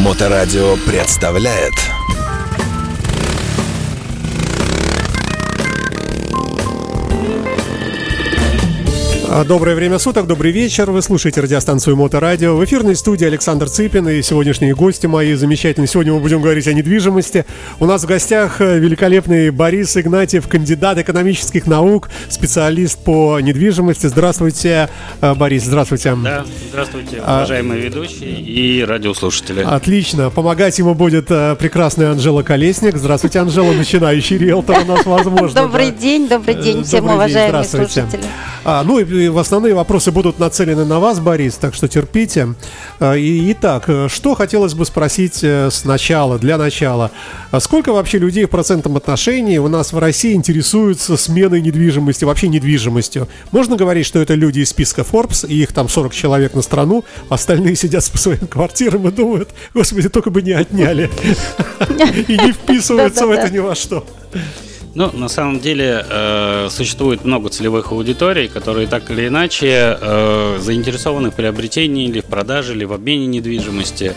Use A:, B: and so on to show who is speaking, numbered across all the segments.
A: Моторадио представляет
B: Доброе время суток, добрый вечер. Вы слушаете радиостанцию Моторадио. В эфирной студии Александр Цыпин и сегодняшние гости мои замечательные. Сегодня мы будем говорить о недвижимости. У нас в гостях э, великолепный Борис Игнатьев, кандидат экономических наук, специалист по недвижимости. Здравствуйте, э, Борис, здравствуйте.
C: Да, здравствуйте,
B: А-
C: уважаемые ведущие и радиослушатели.
B: Отлично. Помогать ему будет э, прекрасная Анжела Колесник. Здравствуйте, Анжела, начинающий риэлтор у нас возможно.
D: Добрый день, добрый день всем уважаемые
B: здравствуйте.
D: слушатели.
B: А, ну и, и в основные вопросы будут нацелены на вас, Борис, так что терпите. А, и, итак, э, что хотелось бы спросить э, сначала, для начала. А сколько вообще людей в процентном отношении у нас в России интересуются сменой недвижимости, вообще недвижимостью? Можно говорить, что это люди из списка Forbes, и их там 40 человек на страну, остальные сидят по своим квартирам и думают, господи, только бы не отняли. И не вписываются в это ни во что.
C: Ну, на самом деле, э, существует много целевых аудиторий, которые так или иначе э, заинтересованы в приобретении или в продаже, или в обмене недвижимости.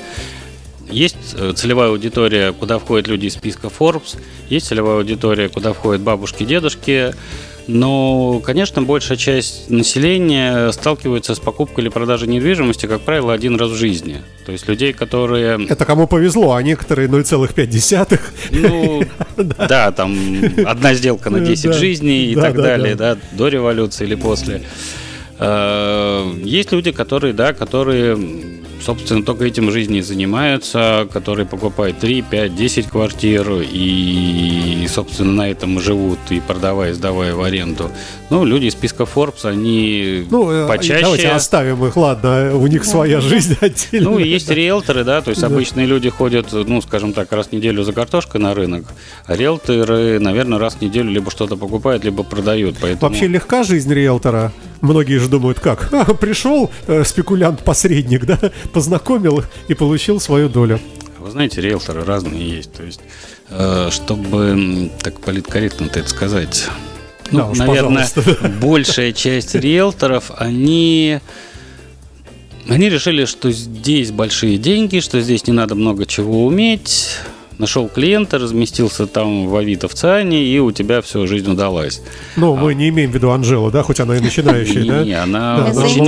C: Есть э, целевая аудитория, куда входят люди из списка Forbes, есть целевая аудитория, куда входят бабушки, дедушки, но, конечно, большая часть населения сталкивается с покупкой или продажей недвижимости, как правило, один раз в жизни. То есть людей, которые
B: Это кому повезло, а некоторые 0,5.
C: Ну, да, там одна сделка на 10
B: Да.
C: жизней и так
B: да,
C: далее, да, до революции или после. Э, Есть люди, которые, да, которые, собственно, только этим жизни и занимаются, которые покупают 3, 5, 10 квартир и, собственно, на этом и живут, и продавая, сдавая в аренду. Ну, люди из списка Forbes, они
B: Ну, э,
C: почаще...
B: давайте оставим их, ладно, у них своя жизнь отдельно.
C: Ну, и есть риэлторы, да, то есть
B: Да.
C: обычные люди ходят, ну, скажем так, раз в неделю за картошкой на рынок, а риэлторы, наверное, раз в неделю либо что-то покупают, либо продают, поэтому...
B: Вообще легка жизнь риэлтора. Многие же думают, как? А, пришел э, спекулянт-посредник, да, познакомил и получил свою долю.
C: Вы знаете, риэлторы разные есть, то есть, э, чтобы так политкорректно-то это сказать... Ну,
B: Да уж,
C: наверное,
B: пожалуйста.
C: большая часть риэлторов, они... Они решили, что здесь большие деньги, что здесь не надо много чего уметь. Нашел клиента, разместился там в Авито в Циане, и у тебя все, жизнь удалась.
B: Ну, мы не имеем в виду Анжелу, да, хоть она и начинающая, да?
C: Не, она очень,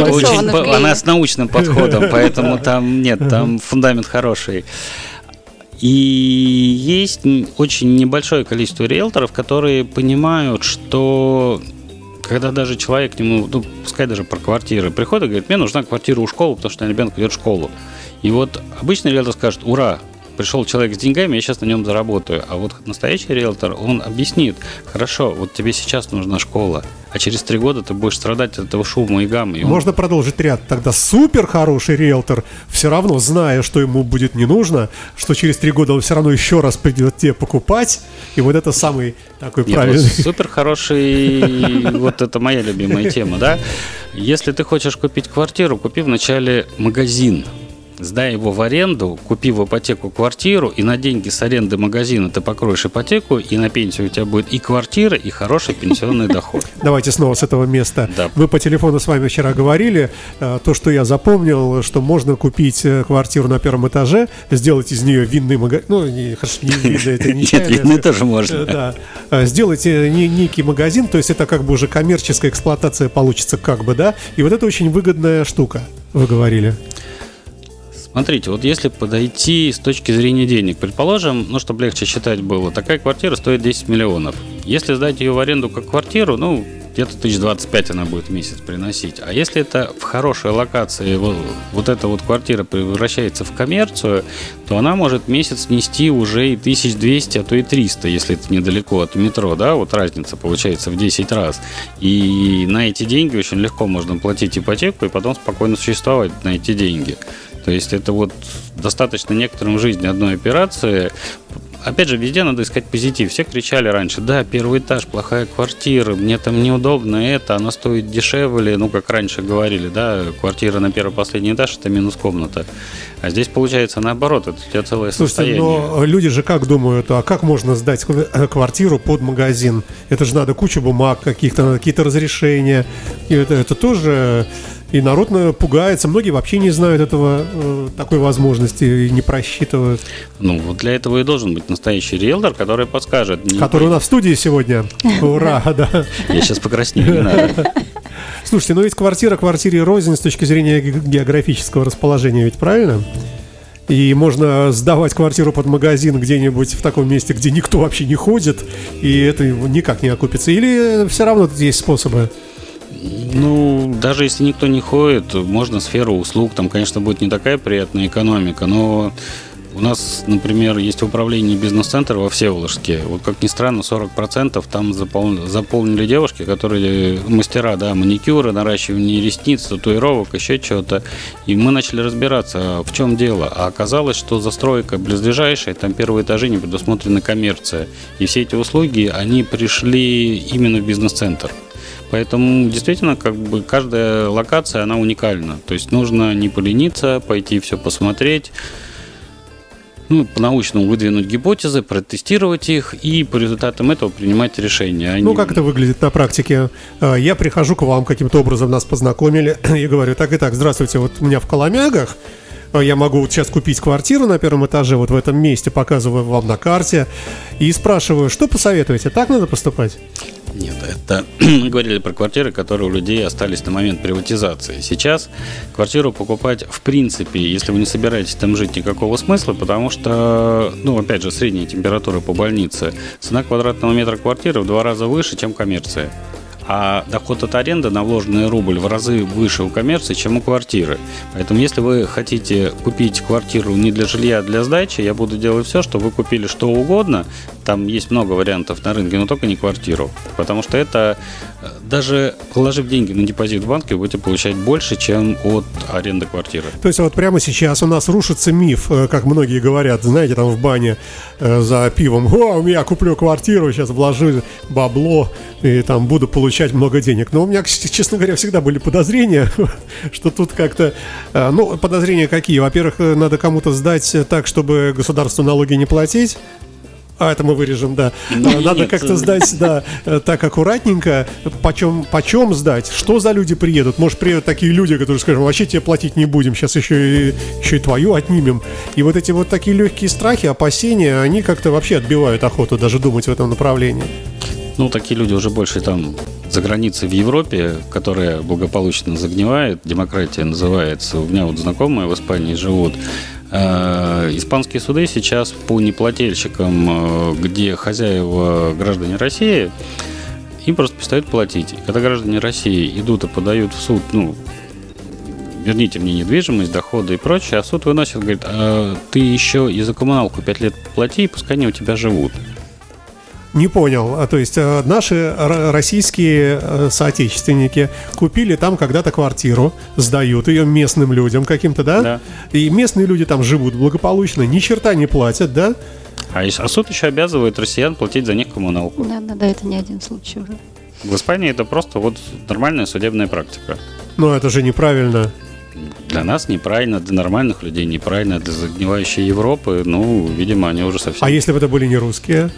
C: она с научным подходом, поэтому там нет, там фундамент хороший. И есть очень небольшое количество риэлторов, которые понимают, что когда даже человек к нему, ну, пускай даже про квартиры, приходит и говорит, мне нужна квартира у школы, потому что ребенок идет в школу. И вот обычный риэлтор скажет, ура, пришел человек с деньгами, я сейчас на нем заработаю. А вот настоящий риэлтор, он объяснит, хорошо, вот тебе сейчас нужна школа, а через три года ты будешь страдать от этого шума и гаммы. И он-
B: Можно продолжить ряд. Тогда супер хороший риэлтор, все равно зная, что ему будет не нужно, что через три года он все равно еще раз придет тебе покупать. И вот это самый такой
C: Нет,
B: правильный.
C: вот супер хороший, вот это моя любимая тема, да. Если ты хочешь купить квартиру, купи вначале магазин. Сдай его в аренду, купи в ипотеку квартиру, и на деньги с аренды магазина ты покроешь ипотеку, и на пенсию у тебя будет и квартира, и хороший пенсионный доход.
B: Давайте снова с этого места.
C: Да.
B: Мы по телефону с вами вчера говорили. э, То, что я запомнил, что можно купить э, квартиру на первом этаже, сделать из нее винный магазин. Ну, не, хорошо, не винный, это не
C: Нет, винный
B: это-
C: тоже
B: Э,
C: можно.
B: Да. Э, Сделать э, не- некий магазин, то есть это как бы уже коммерческая эксплуатация получится как бы, да? И вот это очень выгодная штука, вы говорили.
C: Смотрите, вот если подойти с точки зрения денег, предположим, ну, чтобы легче считать было, такая квартира стоит 10 миллионов. Если сдать ее в аренду как квартиру, ну, где-то тысяч 25 она будет в месяц приносить. А если это в хорошей локации, вот, вот эта вот квартира превращается в коммерцию, то она может месяц нести уже и 1200, а то и 300, если это недалеко от метро, да, вот разница получается в 10 раз. И на эти деньги очень легко можно платить ипотеку и потом спокойно существовать на эти деньги. То есть это вот достаточно некоторым в жизни одной операции. Опять же, везде надо искать позитив. Все кричали раньше, да, первый этаж, плохая квартира, мне там неудобно это, она стоит дешевле, ну, как раньше говорили, да, квартира на первый последний этаж – это минус комната. А здесь получается наоборот, это у тебя целое
B: Слушайте,
C: состояние.
B: но люди же как думают, а как можно сдать э, квартиру под магазин? Это же надо кучу бумаг каких-то, какие-то разрешения. Это, это тоже И народ наверное, пугается, многие вообще не знают этого, э, такой возможности и не просчитывают.
C: Ну, вот для этого и должен быть настоящий риэлтор, который подскажет.
B: Который у нас в студии сегодня. Ура, да.
C: Я сейчас покраснею, не надо.
B: Слушайте, ну ведь квартира квартире рознь с точки зрения ге- географического расположения, ведь правильно? И можно сдавать квартиру под магазин где-нибудь в таком месте, где никто вообще не ходит, и это никак не окупится. Или все равно тут есть способы?
C: Ну, даже если никто не ходит, можно сферу услуг, там, конечно, будет не такая приятная экономика, но у нас, например, есть управление бизнес-центр во Всеволожске. Вот как ни странно, 40% там запол- заполнили девушки, которые мастера, да, маникюра, наращивания ресниц, татуировок, еще чего-то. И мы начали разбираться, в чем дело. А оказалось, что застройка близлежащая, там первые этажи не предусмотрена коммерция. И все эти услуги, они пришли именно в бизнес-центр. Поэтому действительно, как бы каждая локация, она уникальна. То есть нужно не полениться, пойти все посмотреть, ну, по-научному выдвинуть гипотезы, протестировать их и по результатам этого принимать решения. а
B: Ну, как это выглядит на практике? Э, Я прихожу к вам, каким-то образом нас познакомили, и говорю, так и так, здравствуйте, вот у меня в Коломягах, я могу вот сейчас купить квартиру на первом этаже, вот в этом месте, показываю вам на карте, и спрашиваю, что посоветуете, так надо поступать?
C: Нет, это мы говорили про квартиры, которые у людей остались на момент приватизации. Сейчас квартиру покупать в принципе, если вы не собираетесь там жить, никакого смысла, потому что, ну, опять же, средняя температура по больнице, цена квадратного метра квартиры в два раза выше, чем коммерция. А доход от аренды на вложенный рубль в разы выше у коммерции, чем у квартиры. Поэтому, если вы хотите купить квартиру не для жилья, а для сдачи, я буду делать все, чтобы вы купили что угодно. Там есть много вариантов на рынке, но только не квартиру. Потому что это, э, даже положив деньги на депозит в банке, вы будете получать больше, чем от аренды квартиры.
B: То есть вот прямо сейчас у нас рушится миф, э, как многие говорят, знаете, там в бане э, за пивом, о, я куплю квартиру, сейчас вложу бабло и там буду получать много денег. Но у меня, честно говоря, всегда были подозрения, что тут как-то... Ну, подозрения какие? Во-первых, надо кому-то сдать так, чтобы государству налоги не платить. А, это мы вырежем, да.
C: Ну,
B: А, Надо
C: нет.
B: как-то сдать, да, э, так аккуратненько. Почем, почем сдать? Что за люди приедут? Может, приедут такие люди, которые скажут, вообще тебе платить не будем, сейчас еще и, еще и твою отнимем. И вот эти вот такие легкие страхи, опасения, они как-то вообще отбивают охоту даже думать в этом направлении.
C: Ну, такие люди уже больше там за границей в Европе, которая благополучно загнивает, демократия называется. У меня вот знакомые в Испании живут. Э, Испанские суды сейчас по неплательщикам, э, где хозяева граждане России, им просто перестают платить. Когда граждане России идут и подают в суд, ну, верните мне недвижимость, доходы и прочее, а суд выносит, говорит, «А ты еще и за коммуналку 5 лет плати, и пускай они у тебя живут.
B: Не понял. А, то есть э, наши российские э, соотечественники купили там когда-то квартиру, сдают ее местным людям каким-то, да?
C: Да.
B: И местные люди там живут благополучно, ни черта не платят, да?
C: А, а суд еще обязывает россиян платить за них коммуналку.
D: Да, да, да, это не один случай уже.
C: В Испании это просто вот нормальная судебная практика.
B: Но это же неправильно.
C: Для нас неправильно, для нормальных людей неправильно, для загнивающей Европы, ну, видимо, они уже совсем...
B: А если бы это были не русские?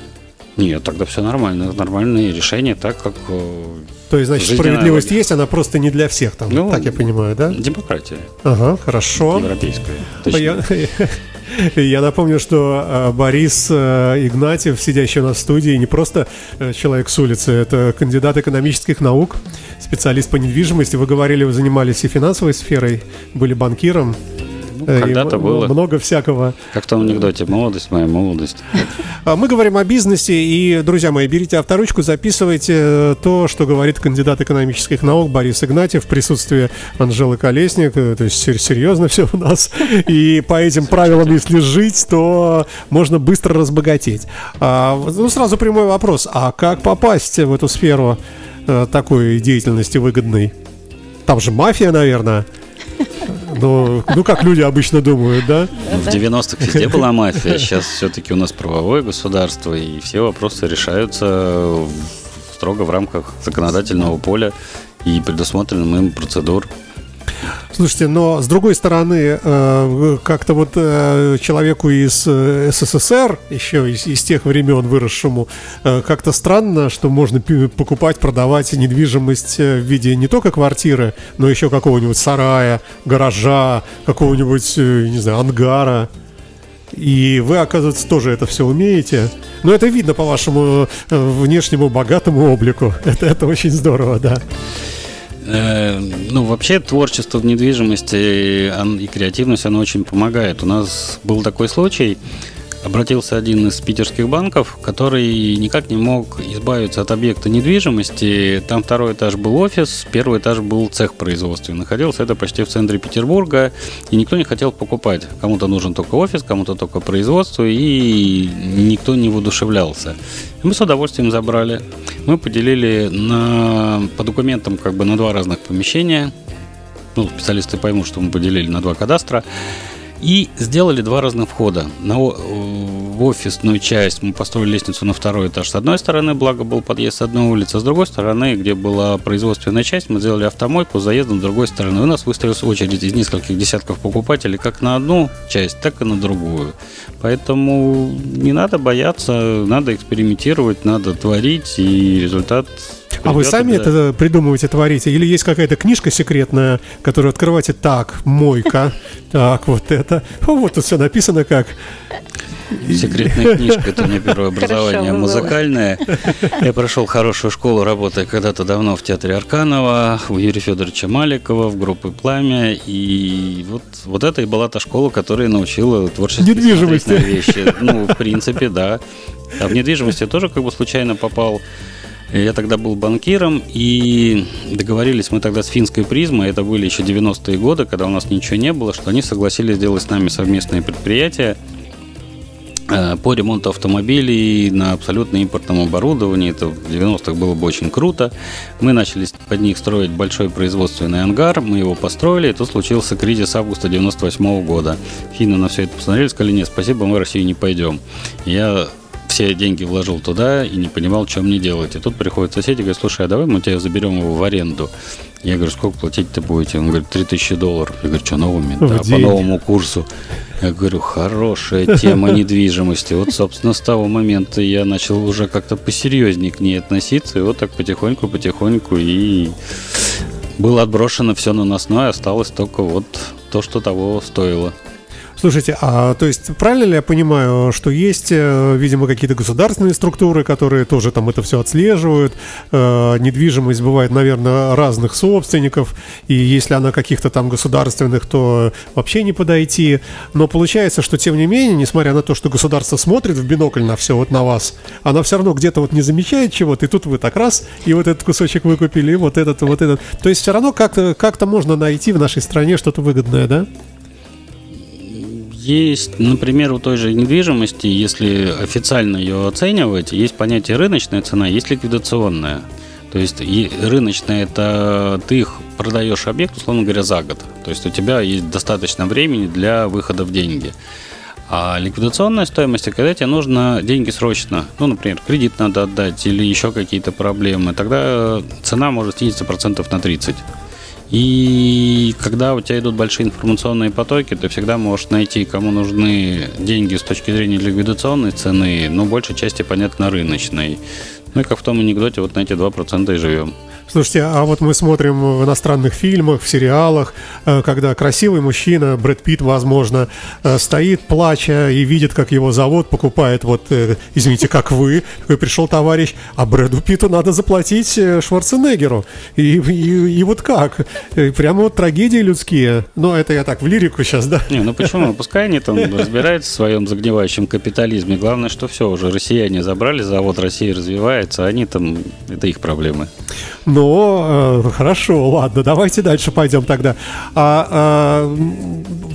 C: Нет, тогда все нормально, нормальные решения, так как э,
B: То есть, значит, справедливость
C: логика.
B: есть, она просто не для всех там.
C: Ну,
B: так я понимаю, да?
C: демократия
B: Ага, хорошо.
C: европейская. Точнее.
B: Я, напомню, что э, Борис э, Игнатьев, сидящий у нас в студии, не просто человек с улицы, это кандидат экономических наук, специалист по недвижимости. Вы говорили, вы занимались и финансовой сферой, были банкиром. Э,
C: когда-то было.
B: Много всякого.
C: Как в том анекдоте, молодость моя, молодость.
B: А Мы говорим о бизнесе, и, друзья мои, берите авторучку, записывайте э, то, что говорит кандидат экономических наук Борис Игнатьев в присутствии Анжелы Колесник. Э, То есть сер- серьезно все у нас. И по этим правилам, если жить, то можно быстро разбогатеть. А, ну, сразу прямой вопрос. А как попасть в эту сферу такой деятельности выгодной? Там же мафия, наверное. Ну, ну, как люди обычно думают, да?
C: Ну, В 90-х везде была мафия, сейчас все-таки у нас правовое государство, и все вопросы решаются строго в рамках законодательного поля и предусмотренным им процедур.
B: Слушайте, но с другой стороны, э, как-то вот э, человеку из э, СССР, еще из, из тех времен выросшему, как-то странно, что можно покупать, продавать недвижимость в виде не только квартиры, но еще какого-нибудь сарая, гаража, какого-нибудь, не знаю, ангара. И вы, оказывается, тоже это все умеете. Но это видно по вашему внешнему богатому облику. Это, это очень здорово, да.
C: Э, Ну, вообще творчество в недвижимости и креативность, оно очень помогает. У нас был такой случай, обратился один из питерских банков, который никак не мог избавиться от объекта недвижимости. Там второй этаж был офис, первый этаж был цех производственный. Находился это почти в центре Петербурга, и никто не хотел покупать. Кому-то нужен только офис, кому-то только производство, и никто не воодушевлялся. Мы с удовольствием забрали. Мы поделили на, по документам как бы на два разных помещения. Ну, специалисты поймут, что мы поделили на два кадастра. И сделали два разных входа. На, в офисную часть мы построили лестницу на второй этаж с одной стороны, благо был подъезд с одной улицы, а с другой стороны, где была производственная часть, мы сделали автомойку с заездом с другой стороны. У нас выстроилась очередь из нескольких десятков покупателей как на одну часть, так и на другую. Поэтому не надо бояться, надо экспериментировать, надо творить, и результат
B: А вы
C: придет
B: сами
C: обязательно.
B: это придумываете, творите? Или есть какая-то книжка секретная, которую открываете так, мойка, так, вот это. Вот тут все написано как.
C: Секретная книжка, это у меня первое образование музыкальное. Я прошел хорошую школу, работая когда-то давно в театре Арканова, у Юрия Федоровича Маликова, в группе «Пламя». И вот, вот это и была та школа, которая научила творчески
B: Недвижимости.
C: смотреть на вещи. Ну, в принципе, да. А в недвижимости тоже как бы случайно попал. Я тогда был банкиром, и договорились мы тогда с финской призмой, это были еще 90-е годы, когда у нас ничего не было, что они согласились сделать с нами совместные предприятия э, по ремонту автомобилей на абсолютно импортном оборудовании. Это в 90-х было бы очень круто. Мы начали под них строить большой производственный ангар, мы его построили, и тут случился кризис августа 98 года. Финны на все это посмотрели, сказали, нет, спасибо, мы в Россию не пойдем. Я все деньги вложил туда и не понимал, что мне делать. И тут приходит сосед и говорит, слушай, а давай мы тебя заберем его в аренду. Я говорю, сколько платить-то будете? Он говорит, 3000 долларов. Я говорю, что новыми?
B: В
C: Да, по
B: день.
C: новому курсу. Я говорю, хорошая тема недвижимости. Вот, собственно, с того момента я начал уже как-то посерьезнее к ней относиться. И вот так потихоньку, потихоньку. И было отброшено все наносное, осталось только вот то, что того стоило.
B: Слушайте, а то есть правильно ли я понимаю, что есть, э, видимо, какие-то государственные структуры, которые тоже там это все отслеживают? Э, недвижимость бывает, наверное, разных собственников, и если она каких-то там государственных, то вообще не подойти. Но получается, что тем не менее, несмотря на то, что государство смотрит в бинокль на все, вот на вас, она все равно где-то вот не замечает чего-то, и тут вы так раз, и вот этот кусочек выкупили, и вот этот, вот этот. То есть все равно как-то как можно найти в нашей стране что-то выгодное, да?
C: Есть, например, у той же недвижимости, если официально ее оценивать, есть понятие рыночная цена, есть ликвидационная. То есть рыночная это ты продаешь объект, условно говоря, за год. То есть у тебя есть достаточно времени для выхода в деньги. А ликвидационная стоимость, когда тебе нужно деньги срочно, ну, например, кредит надо отдать или еще какие-то проблемы, тогда цена может снизиться процентов на 30. И когда у тебя идут большие информационные потоки, ты всегда можешь найти, кому нужны деньги с точки зрения ликвидационной цены, но большей части, понятно, рыночной. Ну и как в том анекдоте, вот на эти 2% и живем.
B: Слушайте, а вот мы смотрим в иностранных фильмах, в сериалах, э, когда красивый мужчина, Брэд Питт, возможно, э, стоит, плача, и видит, как его завод покупает, вот, э, извините, как вы, такой пришел товарищ, а Брэду Питту надо заплатить Шварценеггеру. И, и, и вот как? Прямо вот трагедии людские. Ну, это я так в лирику сейчас, да?
C: Не, ну почему? Пускай они там разбираются в своем загнивающем капитализме. Главное, что все, уже россияне забрали завод, Россия развивается, а они там, это их проблемы.
B: Ну, э, хорошо, ладно, давайте дальше пойдем тогда. А,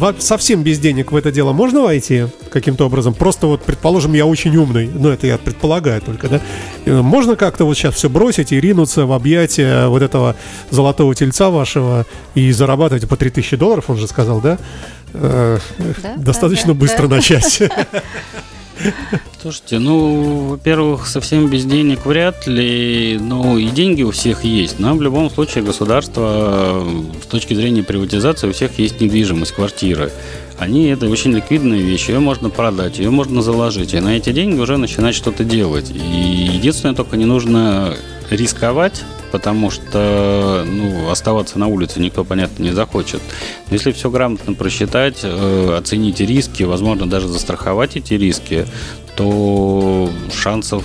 B: а, совсем без денег в это дело можно войти каким-то образом? Просто вот, предположим, я очень умный, ну, это я предполагаю только, да? Э, Можно как-то вот сейчас все бросить и ринуться в объятия вот этого золотого тельца вашего и зарабатывать по 3000 долларов, он же сказал, да? Э,
D: Да,
B: Достаточно
D: да,
B: быстро
D: да.
B: начать.
C: Слушайте, ну, во-первых, совсем без денег вряд ли, но и деньги у всех есть. Но в любом случае государство с точки зрения приватизации у всех есть недвижимость, квартиры. Они это очень ликвидная вещь, ее можно продать, ее можно заложить, и на эти деньги уже начинать что-то делать. И единственное, только не нужно рисковать, потому что ну, оставаться на улице никто, понятно, не захочет. Но если все грамотно просчитать, э, оценить риски, возможно, даже застраховать эти риски, то шансов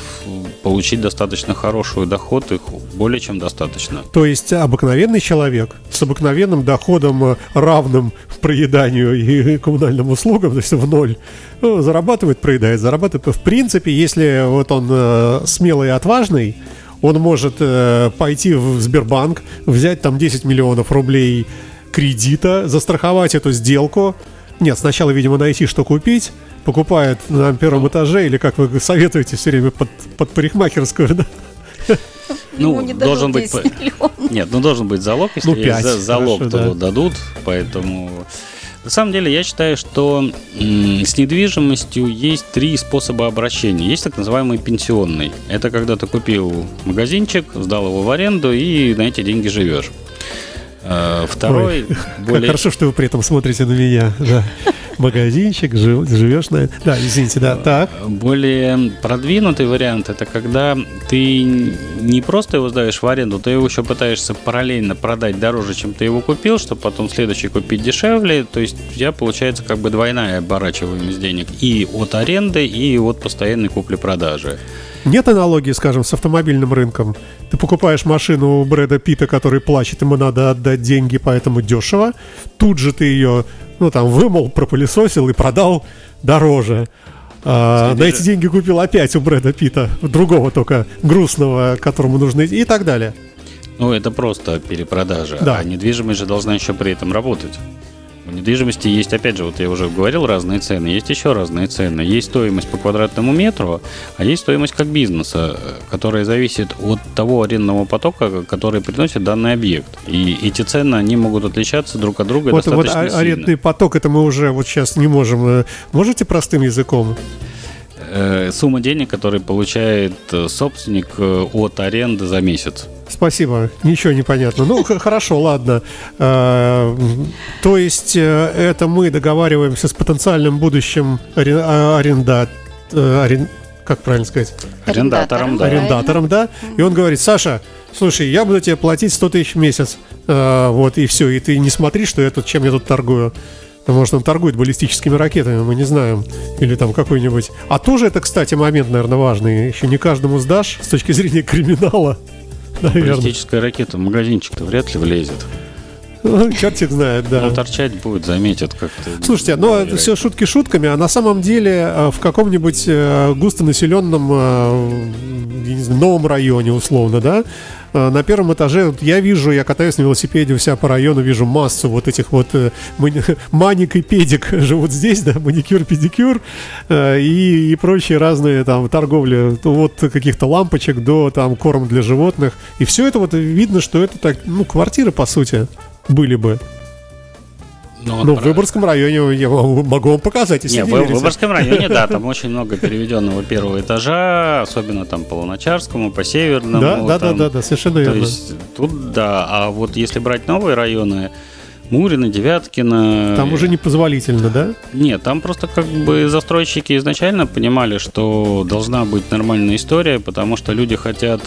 C: получить достаточно хороший доход их более чем достаточно.
B: То есть обыкновенный человек с обыкновенным доходом, э, равным проеданию и коммунальным услугам, то есть в ноль, ну, зарабатывает, проедает, зарабатывает. В принципе, если вот он э, смелый и отважный, он может э, пойти в Сбербанк, взять там 10 миллионов рублей кредита, застраховать эту сделку. Нет, сначала, видимо, найти, что купить. Покупает на первом этаже, или как вы советуете все время под, под парикмахерскую, да?
C: Ну, должен быть... Нет, ну должен быть залог, если ну, 5, есть залог, хорошо, то да. дадут, поэтому... На самом деле я считаю, что с недвижимостью есть три способа обращения. Есть так называемый пенсионный. Это когда ты купил магазинчик, сдал его в аренду и на эти деньги живешь. Э, второй,
B: Ой, более... Хорошо, что вы при этом смотрите на меня. Да магазинчик, живешь на... Да, извините, да, так.
C: Более продвинутый вариант – это когда ты не просто его сдаешь в аренду, ты его еще пытаешься параллельно продать дороже, чем ты его купил, чтобы потом следующий купить дешевле. То есть у тебя получается как бы двойная оборачиваемость денег и от аренды, и от постоянной купли-продажи.
B: Нет аналогии, скажем, с автомобильным рынком. Ты покупаешь машину у Брэда Питта, который плачет, ему надо отдать деньги, поэтому дешево. Тут же ты ее ну, там, вымыл, пропылесосил и продал дороже. А, на эти деньги купил опять у Брэда Питта, другого только грустного, которому идти и так далее.
C: Ну, это просто перепродажа. Да. А недвижимость же должна еще при этом работать. В недвижимости есть, опять же, вот я уже говорил, разные цены, есть еще разные цены. Есть стоимость по квадратному метру, а есть стоимость как бизнеса, которая зависит от того арендного потока, который приносит данный объект. И эти цены, они могут отличаться друг от друга
B: вот,
C: достаточно
B: вот арендный сильно. поток, это мы уже вот сейчас не можем. Э, можете простым языком?
C: Э, сумма денег, которую получает э, собственник от аренды за месяц.
B: Спасибо, ничего не понятно. Ну, хорошо, ладно. То есть это мы договариваемся с потенциальным будущим а, аренда... Как правильно сказать?
C: Арендатором,
B: да. Арендатором, да. И он говорит, Саша, слушай, я буду тебе платить 100 тысяч в месяц. Вот, и все. И ты не смотри, что я тут, чем я тут торгую. Может, он торгует баллистическими ракетами, мы не знаем. Или там какой-нибудь... А тоже это, кстати, момент, наверное, важный. Еще не каждому сдашь с точки зрения криминала.
C: Наверное. Баллистическая ракета в магазинчик-то вряд ли влезет.
B: Ну, чертик знает, да.
C: Ну, торчать будет, заметят как-то.
B: Слушайте, но это все шутки шутками, а на самом деле э, в каком-нибудь э, густонаселенном э, новом районе, условно, да, на первом этаже вот я вижу, я катаюсь на велосипеде у себя по району, вижу массу вот этих вот маник и педик живут здесь, да, маникюр, педикюр и, и прочие разные там торговли, вот каких-то лампочек до там корм для животных. И все это вот видно, что это так, ну, квартиры по сути были бы. Ну, ну в Выборгском районе я могу вам показать,
C: если не, не в Выборгском районе, да, там очень много переведенного первого этажа, особенно там по Луначарскому, по Северному.
B: Да, да, да, да, да, совершенно верно. То есть
C: тут, да, а вот если брать новые районы, Мурина, Девяткина.
B: Там уже непозволительно, да?
C: Нет, там просто как бы застройщики изначально понимали, что должна быть нормальная история, потому что люди хотят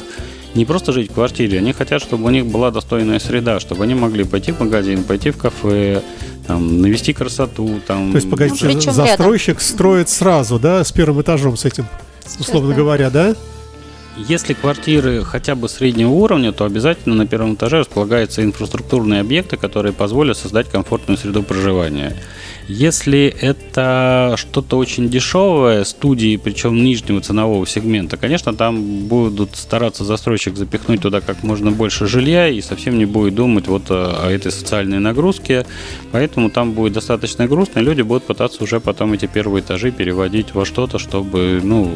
C: не просто жить в квартире, они хотят, чтобы у них была достойная среда, чтобы они могли пойти в магазин, пойти в кафе, там, навести красоту. Там.
B: То есть, погодите, ну, застройщик рядом. строит сразу, да, с первым этажом с этим, условно да. говоря, да?
C: Если квартиры хотя бы среднего уровня, то обязательно на первом этаже располагаются инфраструктурные объекты, которые позволят создать комфортную среду проживания. Если это что-то очень дешевое, студии, причем нижнего ценового сегмента, конечно, там будут стараться застройщик запихнуть туда как можно больше жилья и совсем не будет думать вот о, о этой социальной нагрузке. Поэтому там будет достаточно грустно, и люди будут пытаться уже потом эти первые этажи переводить во что-то, чтобы ну,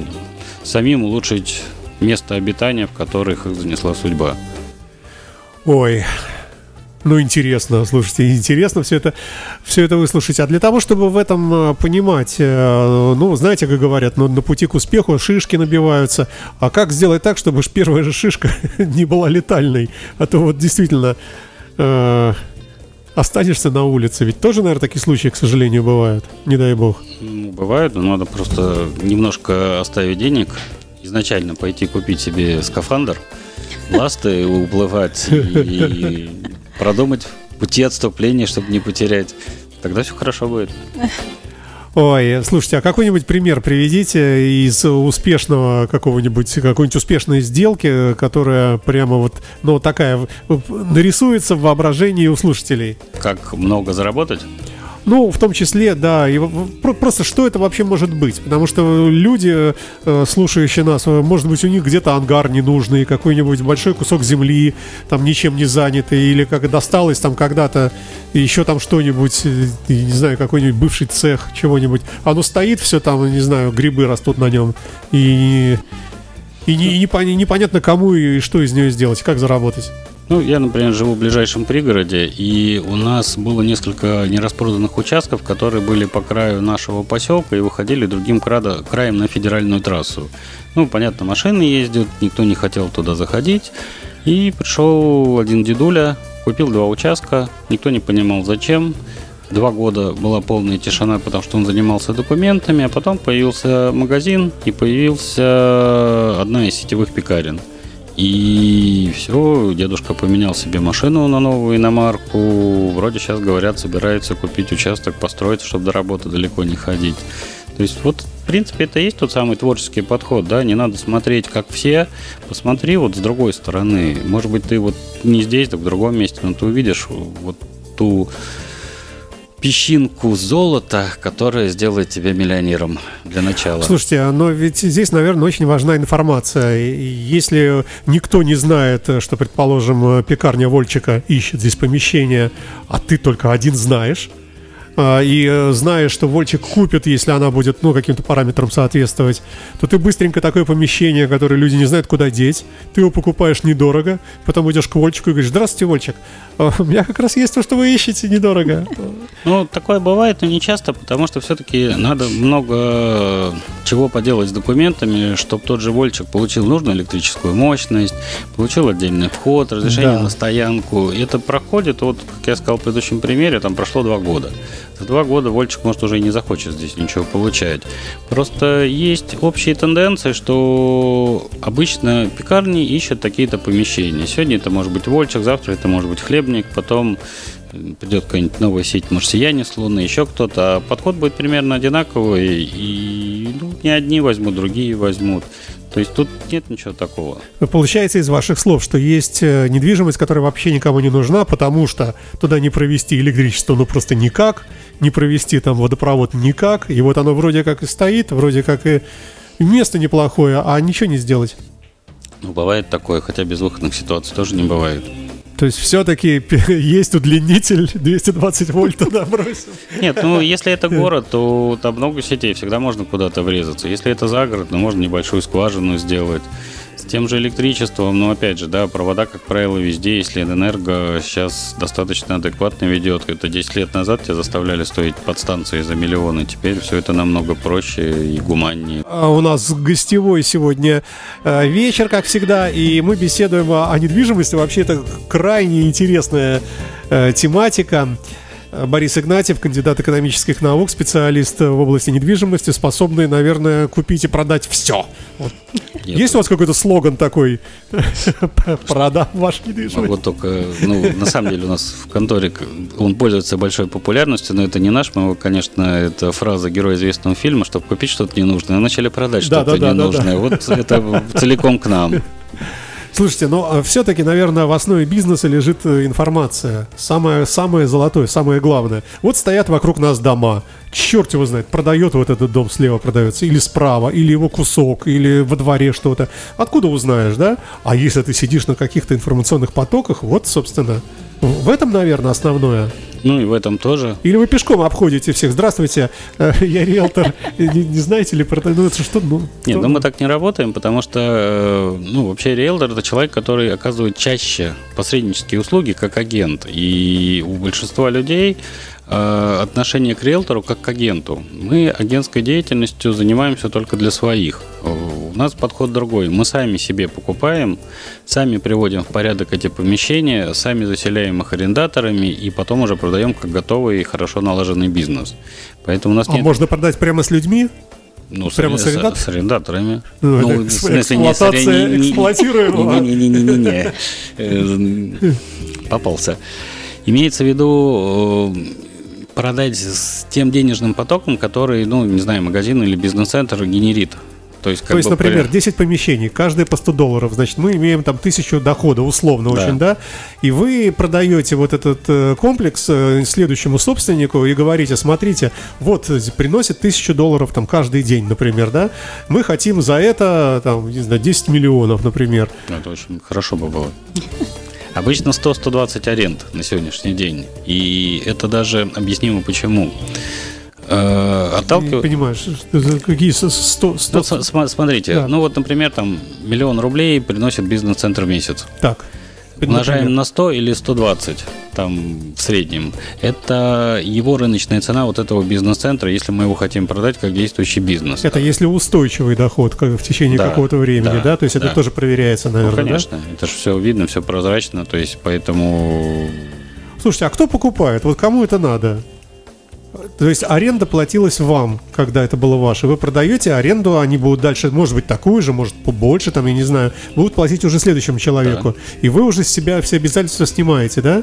C: самим улучшить место обитания, в которых их занесла судьба.
B: Ой, Ну, интересно, слушайте, интересно все это, все это выслушать. А для того, чтобы в этом э, понимать, э, ну, знаете, как говорят, ну, на пути к успеху шишки набиваются. А как сделать так, чтобы первая же шишка не была летальной? А то вот действительно э, останешься на улице. Ведь тоже, наверное, такие случаи, к сожалению, бывают. Не дай бог.
C: Ну, бывает, но надо просто немножко оставить денег, изначально пойти купить себе скафандр, ласты, уплывать и продумать пути отступления, чтобы не потерять. Тогда все хорошо будет.
B: Ой, слушайте, а какой-нибудь пример приведите из успешного какого-нибудь, какой-нибудь успешной сделки, которая прямо вот, ну, такая, нарисуется в воображении у слушателей?
C: Как много заработать?
B: Ну, в том числе, да, и просто что это вообще может быть? Потому что люди, э, слушающие нас, э, может быть, у них где-то ангар ненужный, какой-нибудь большой кусок земли, там ничем не занятый, или как досталось там когда-то еще там что-нибудь, э, не знаю, какой-нибудь бывший цех, чего-нибудь. Оно стоит все там, не знаю, грибы растут на нем, и, и, не, и непонятно кому и что из нее сделать, как заработать.
C: Ну, я, например, живу в ближайшем пригороде, и у нас было несколько нераспроданных участков, которые были по краю нашего поселка и выходили другим краем на федеральную трассу. Ну, понятно, машины ездят, никто не хотел туда заходить. И пришел один дедуля, купил два участка, никто не понимал зачем. Два года была полная тишина, потому что он занимался документами, а потом появился магазин и появился одна из сетевых пекарен – и все, дедушка поменял себе машину на новую иномарку. Вроде сейчас говорят, собирается купить участок, построить, чтобы до работы далеко не ходить. То есть вот, в принципе, это и есть тот самый творческий подход, да, не надо смотреть, как все, посмотри вот с другой стороны. Может быть, ты вот не здесь, так в другом месте, но ты увидишь вот ту песчинку золота, которая сделает тебя миллионером для начала.
B: Слушайте, а но ведь здесь, наверное, очень важна информация. Если никто не знает, что, предположим, пекарня Вольчика ищет здесь помещение, а ты только один знаешь, и э, знаешь, что Вольчик купит, если она будет, ну, каким-то параметрам соответствовать, то ты быстренько такое помещение, которое люди не знают, куда деть, ты его покупаешь недорого, потом идешь к Вольчику и говоришь, здравствуйте, Вольчик, а, у меня как раз есть то, что вы ищете, недорого.
C: Ну, такое бывает, но не часто, потому что все-таки надо много чего поделать с документами, чтобы тот же Вольчик получил нужную электрическую мощность, получил отдельный вход, разрешение да. на стоянку. И это проходит, вот, как я сказал в предыдущем примере, там прошло два года. За два года Вольчик, может, уже и не захочет здесь ничего получать. Просто есть общие тенденции, что обычно пекарни ищут такие-то помещения. Сегодня это может быть Вольчик, завтра это может быть хлебник, потом придет какая-нибудь новая сеть, может, сияние с Луны, еще кто-то. А подход будет примерно одинаковый, и ну, не одни возьмут, другие возьмут. То есть тут нет ничего такого.
B: Получается из ваших слов, что есть э, недвижимость, которая вообще никому не нужна, потому что туда не провести электричество, ну просто никак, не провести там водопровод никак, и вот оно вроде как и стоит, вроде как и место неплохое, а ничего не сделать.
C: Ну, бывает такое, хотя без выходных ситуаций тоже не бывает.
B: То есть все-таки есть удлинитель 220 вольт туда бросил.
C: Нет, ну если это город, то там много сетей, всегда можно куда-то врезаться. Если это загород, ну можно небольшую скважину сделать. С тем же электричеством, но опять же, да, провода, как правило, везде, если энерго сейчас достаточно адекватно ведет. Это 10 лет назад тебя заставляли стоить подстанции за миллионы, теперь все это намного проще и гуманнее.
B: А у нас гостевой сегодня э, вечер, как всегда, и мы беседуем о недвижимости. Вообще это крайне интересная э, тематика. Борис Игнатьев, кандидат экономических наук, специалист в области недвижимости, способный, наверное, купить и продать все. Вот. Есть у вас какой-то слоган такой? Продам ваш недвижимость.
C: Вот только, ну, на самом деле у нас в конторе он пользуется большой популярностью, но это не наш, мы его, конечно, это фраза героя известного фильма, чтобы купить что-то ненужное, начали продать что-то ненужное. Вот это целиком к нам.
B: Слушайте, но э, все-таки, наверное, в основе бизнеса лежит э, информация. Самое, самое золотое, самое главное. Вот стоят вокруг нас дома. Черт его знает, продает вот этот дом слева продается, или справа, или его кусок, или во дворе что-то. Откуда узнаешь, да? А если ты сидишь на каких-то информационных потоках, вот, собственно, В этом, наверное, основное.
C: Ну и в этом тоже.
B: Или вы пешком обходите всех? Здравствуйте, э, я риэлтор. Не, не знаете ли про ну, это что? Ну,
C: Нет, ну мы так не работаем, потому что, э, ну, вообще риэлтор это человек, который оказывает чаще посреднические услуги как агент. И у большинства людей отношение к риэлтору как к агенту. Мы агентской деятельностью занимаемся только для своих. Э, У нас подход другой. Мы сами себе покупаем, сами приводим в порядок эти помещения, сами заселяем их арендаторами и потом уже продаем как готовый и хорошо налаженный бизнес. Поэтому у нас
B: А
C: нет
B: можно продать прямо с людьми?
C: ну,
B: Прямо с арендат-
C: с арендаторами.
B: Ну, это
C: в смысле, не не-
B: эксплуатируемого.
C: Не-не-не-не-не. Э, Попался. Имеется в виду э, продать с тем денежным потоком, который, ну, не знаю, магазин или бизнес-центр генерит. То есть,
B: То есть,
C: бы,
B: например,
C: при-
B: 10 помещений, каждое по 100 долларов, значит, мы имеем там тысячу дохода, условно
C: Да.
B: очень, да? И вы продаете вот этот э, комплекс э, следующему собственнику и говорите, смотрите, вот приносит тысячу долларов там каждый день, например, да? Мы хотим за это, там, не знаю, 10 миллионов, например.
C: Это очень хорошо бы было. Обычно 100-120 аренд на сегодняшний день. И это даже объяснимо почему. Э,
B: Не
C: Отталкивая...
B: понимаешь, какие со- 100, 100
C: Ну, смотрите,
B: Да.
C: ну вот, например, там миллион рублей приносит бизнес-центр в месяц.
B: так.
C: Умножаем на 100 или 120 там в среднем. Это его рыночная цена вот этого бизнес-центра, если мы его хотим продать как действующий бизнес.
B: Это если устойчивый доход как в течение
C: Да,
B: какого-то времени, да?
C: да,
B: То есть это
C: да.
B: тоже проверяется,
C: Ну,
B: наверное, да?
C: конечно, это же все видно, все прозрачно, то есть поэтому
B: Слушайте, а кто покупает? Вот кому это надо? То есть аренда платилась вам, когда это было ваше. Вы продаете аренду, они будут дальше, может быть, такую же, может, побольше, там, я не знаю, будут платить уже следующему человеку. И вы уже с себя все обязательства снимаете, да?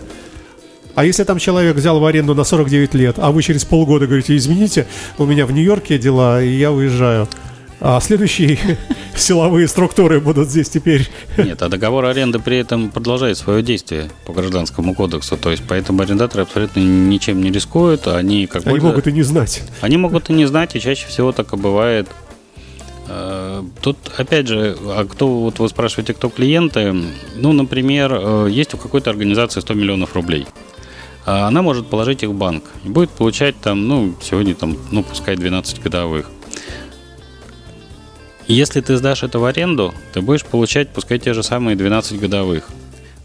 B: А если там человек взял в аренду на 49 лет, а вы через полгода говорите, извините, у меня в Нью-Йорке дела, и я уезжаю. А следующие силовые структуры будут здесь теперь.
C: нет, а договор аренды при этом продолжает свое действие по гражданскому кодексу, то есть поэтому арендаторы абсолютно ничем не рискуют, они как
B: Они могут и не знать.
C: Они могут и не знать, и чаще всего так и бывает. Э, Тут, опять же, а кто, вот вы спрашиваете, кто клиенты? Ну, например, э, есть у какой-то организации 100 миллионов рублей. А Она может положить их в банк и будет получать там, ну, сегодня там, ну, пускай 12 годовых. Если ты сдашь это в аренду, ты будешь получать, пускай те же самые 12 годовых.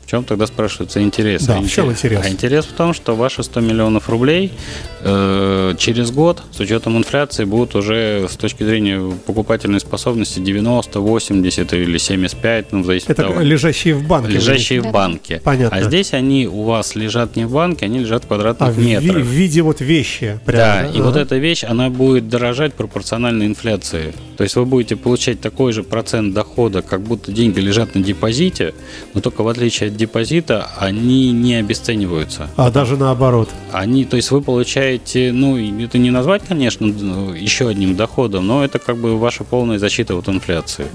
C: В чем тогда спрашивается интерес?
B: Да,
C: А
B: в чем
C: интерес-? А интерес в том, что ваши 100 миллионов рублей э, через год, с учетом инфляции, будут уже с точки зрения покупательной способности 90, 80 или 75, ну, в зависимости
B: Это
C: от того,
B: лежащие в банке.
C: лежащие в
D: Да.
C: банке.
B: Понятно.
C: А здесь они у вас лежат не в банке, они лежат в
B: А,
C: квадратных
B: в, ви-
C: метрах.
B: в виде вот вещи.
C: Да,
B: Прямо,
C: и вот эта вещь, она будет дорожать пропорционально инфляции. То есть вы будете получать такой же процент дохода, как будто деньги лежат на депозите, но только в отличие от депозита, они не обесцениваются.
B: А даже наоборот.
C: Они, то есть вы получаете, ну, это не назвать, конечно, еще одним доходом, но это как бы ваша полная защита от инфляции.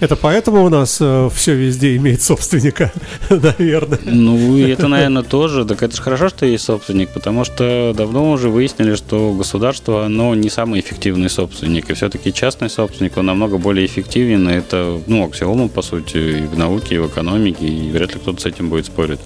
B: Это поэтому у нас все везде имеет собственника, наверное.
C: Ну, это, наверное, тоже. Так это же хорошо, что есть собственник, потому что давно уже выяснили, что государство, оно не самый эффективный собственник. И все-таки частный собственник, он намного более эффективен. И это, ну, аксиома, по сути, и в науке, и в экономике, и вряд ли кто-то с этим будет спорить.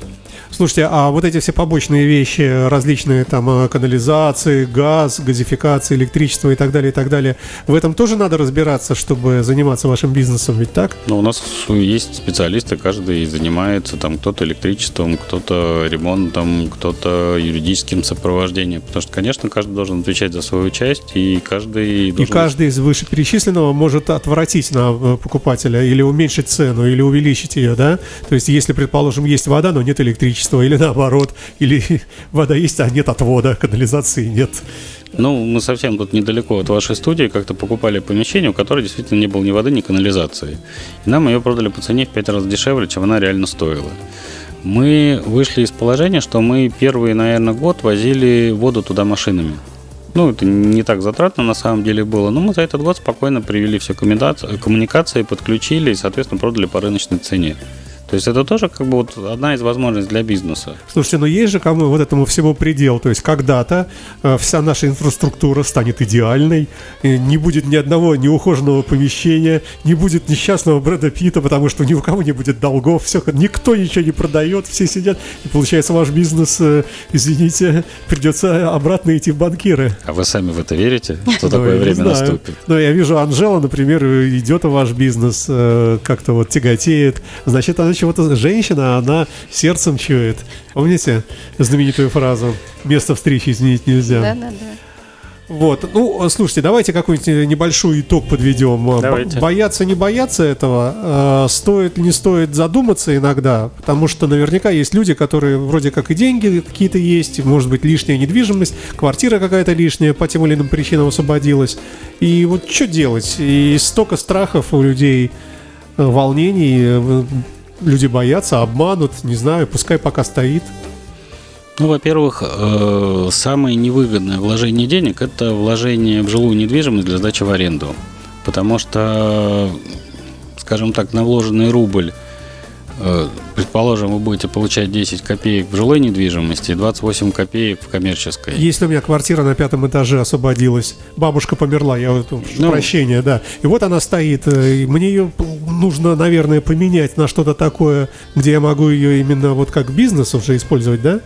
B: Слушайте, а вот эти все побочные вещи, различные там э, канализации, газ, газификация, электричество и так далее, и так далее, в этом тоже надо разбираться, чтобы заниматься вашим бизнесом, ведь так?
C: Ну, у нас есть специалисты, каждый занимается там кто-то электричеством, кто-то ремонтом, кто-то юридическим сопровождением. Потому что, конечно, каждый должен отвечать за свою часть, и каждый
B: И
C: должен...
B: каждый из вышеперечисленного может отвратить на э, покупателя или уменьшить цену, или увеличить ее, да? То есть, если, предположим, есть вода, но нет электричества, или наоборот, или вода есть, а нет отвода, канализации нет.
C: Ну, мы совсем тут недалеко от вашей студии как-то покупали помещение, у которого действительно не было ни воды, ни канализации. И нам ее продали по цене в пять раз дешевле, чем она реально стоила. Мы вышли из положения, что мы первый, наверное, год возили воду туда машинами. Ну, это не так затратно на самом деле было, но мы за этот год спокойно привели все коммуникации подключили и, соответственно, продали по рыночной цене. То есть это тоже как бы вот одна из возможностей для бизнеса.
B: Слушайте, но есть же кому вот этому всему предел. То есть когда-то э, вся наша инфраструктура станет идеальной, и не будет ни одного неухоженного помещения, не будет несчастного Брэда Питта, потому что ни у кого не будет долгов, все, никто ничего не продает, все сидят, и получается ваш бизнес, э, извините, придется обратно идти в банкиры.
C: А вы сами в это верите, что
B: Ну,
C: такое
B: я не
C: время наступит?
B: Ну, я вижу, Анжела, например, идет в ваш бизнес, э, как-то вот тяготеет. Значит, она чего-то... Женщина, она сердцем чует. Помните знаменитую фразу «Место встречи изменить нельзя»?
D: Да, да, да.
B: Вот, ну, слушайте, давайте какой-нибудь небольшой итог подведем. Бо-
C: Давайте.
B: Бояться, не бояться этого, э, стоит, не стоит задуматься иногда, потому что наверняка есть люди, которые вроде как и деньги какие-то есть, может быть, лишняя недвижимость, квартира какая-то лишняя по тем или иным причинам освободилась. И вот что делать? И столько страхов у людей, э, волнений, э, люди боятся, обманут, не знаю, пускай пока стоит.
C: Ну, во-первых, э, самое невыгодное вложение денег – это вложение в жилую недвижимость для сдачи в аренду. Потому что, скажем так, на вложенный рубль, предположим, вы будете получать 10 копеек в жилой недвижимости и 28 копеек в коммерческой.
B: Если у меня квартира на пятом этаже освободилась, бабушка померла, я вот
C: Ну.
B: прощения, да. И вот она стоит, э, и мне ее нужно, наверное, поменять на что-то такое, где я могу ее именно вот как бизнес уже использовать, да?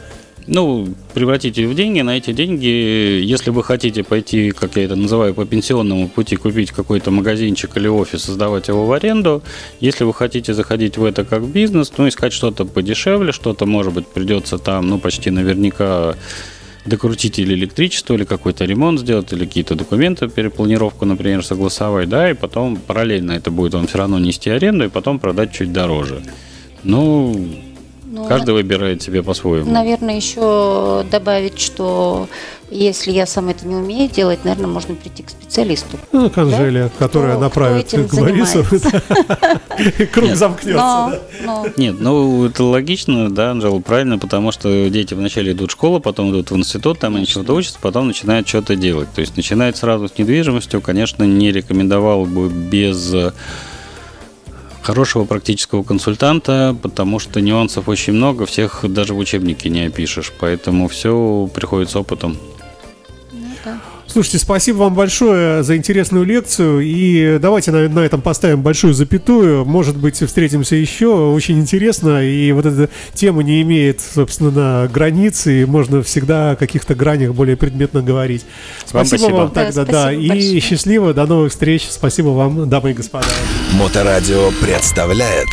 C: Ну, превратите ее в деньги, на эти деньги, если вы хотите пойти, как я это называю, по пенсионному пути, купить какой-то магазинчик или офис, сдавать его в аренду, если вы хотите заходить в это как бизнес, ну, искать что-то подешевле, что-то, может быть, придется там, ну, почти наверняка докрутить или электричество, или какой-то ремонт сделать, или какие-то документы, перепланировку, например, согласовать, да, и потом параллельно это будет вам все равно нести аренду, и потом продать чуть дороже. Ну,
D: Ну,
C: каждый выбирает себе по-своему.
D: Наверное, еще добавить, что если я сам это не умею делать, наверное, можно прийти к специалисту.
B: Ну, к Анжеле, которая
D: Кто-
B: направит
D: кто
B: к Борису. Круг
C: Нет.
B: замкнется. Да.
C: Нет, ну это логично, да, Анжела, правильно, потому что дети вначале идут в школу, потом идут в институт, там они чего-то учатся, потом начинают что-то делать. То есть начинать сразу с недвижимостью, конечно, не рекомендовал бы без э, хорошего практического консультанта, потому что нюансов очень много, всех даже в учебнике не опишешь, поэтому все приходит с опытом.
D: ну, да.
B: Слушайте, спасибо вам большое за интересную лекцию. И давайте на, на этом поставим большую запятую. Может быть, встретимся еще. Очень интересно. И вот эта тема не имеет, собственно, границ. И можно всегда о каких-то гранях более предметно говорить.
C: Вам
B: Спасибо
C: спасибо.
B: вам
D: Да,
B: тогда, да.
D: спасибо
B: И
D: большое.
B: счастливо. До новых встреч. Спасибо вам, дамы и господа.
A: Моторадио представляет